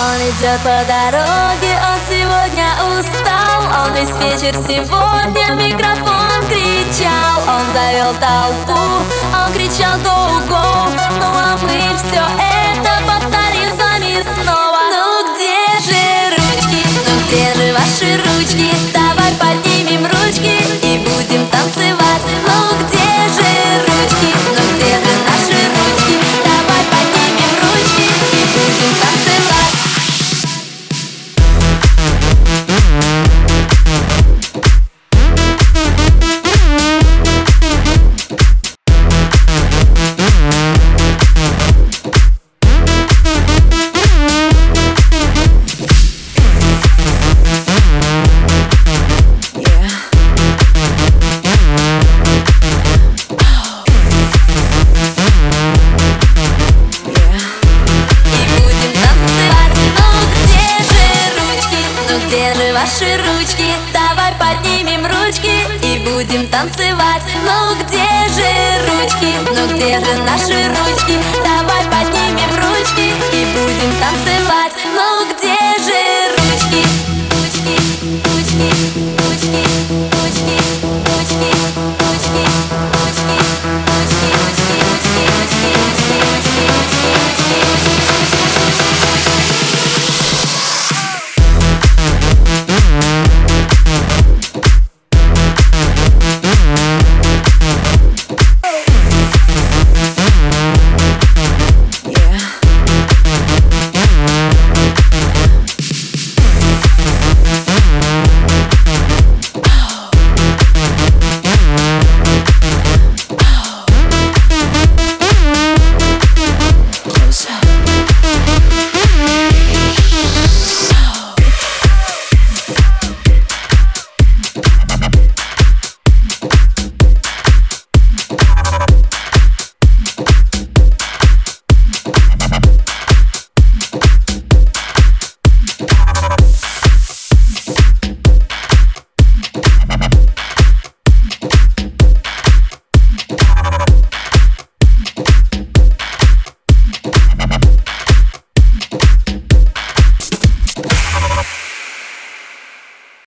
Он идет по дороге, он сегодня устал. Он весь вечер сегодня микрофон кричал. Он завел толпу, он кричал Где же ваши ручки, давай поднимем ручки И будем танцевать. Ну где же ручки, ну где же наши ручки? Давай поднимем ручки и будем танцевать. Ну где же Ручки, ручки, ручки, ручки, ручки, ручки, ручки.